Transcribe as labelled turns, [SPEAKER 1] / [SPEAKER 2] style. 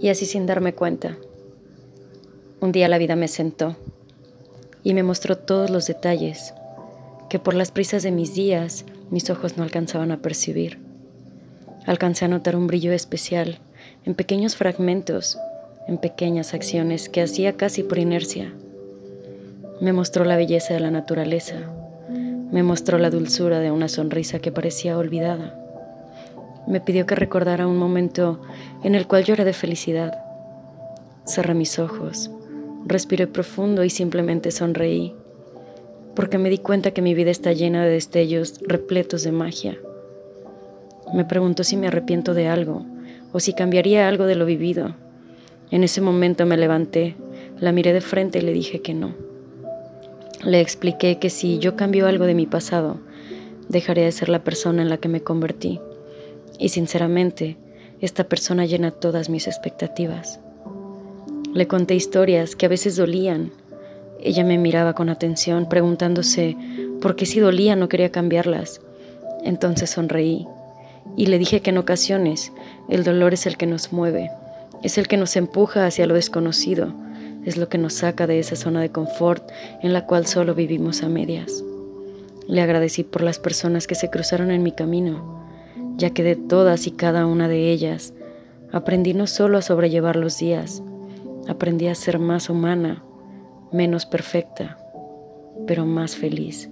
[SPEAKER 1] Y así sin darme cuenta, un día la vida me sentó y me mostró todos los detalles que por las prisas de mis días mis ojos no alcanzaban a percibir. Alcancé a notar un brillo especial en pequeños fragmentos, en pequeñas acciones que hacía casi por inercia. Me mostró la belleza de la naturaleza, me mostró la dulzura de una sonrisa que parecía olvidada. Me pidió que recordara un momento en el cual lloré de felicidad. Cerré mis ojos, respiré profundo y simplemente sonreí porque me di cuenta que mi vida está llena de destellos repletos de magia. Me preguntó si me arrepiento de algo o si cambiaría algo de lo vivido. En ese momento me levanté, la miré de frente y le dije que no. Le expliqué que si yo cambio algo de mi pasado, dejaría de ser la persona en la que me convertí. Y sinceramente, esta persona llena todas mis expectativas. Le conté historias que a veces dolían, ella me miraba con atención, preguntándose por qué si dolía no quería cambiarlas. Entonces sonreí y le dije que en ocasiones el dolor es el que nos mueve, es el que nos empuja hacia lo desconocido, es lo que nos saca de esa zona de confort en la cual solo vivimos a medias. Le agradecí por las personas que se cruzaron en mi camino, ya que de todas y cada una de ellas aprendí no solo a sobrellevar los días, aprendí a ser más humana, menos perfecta, pero más feliz.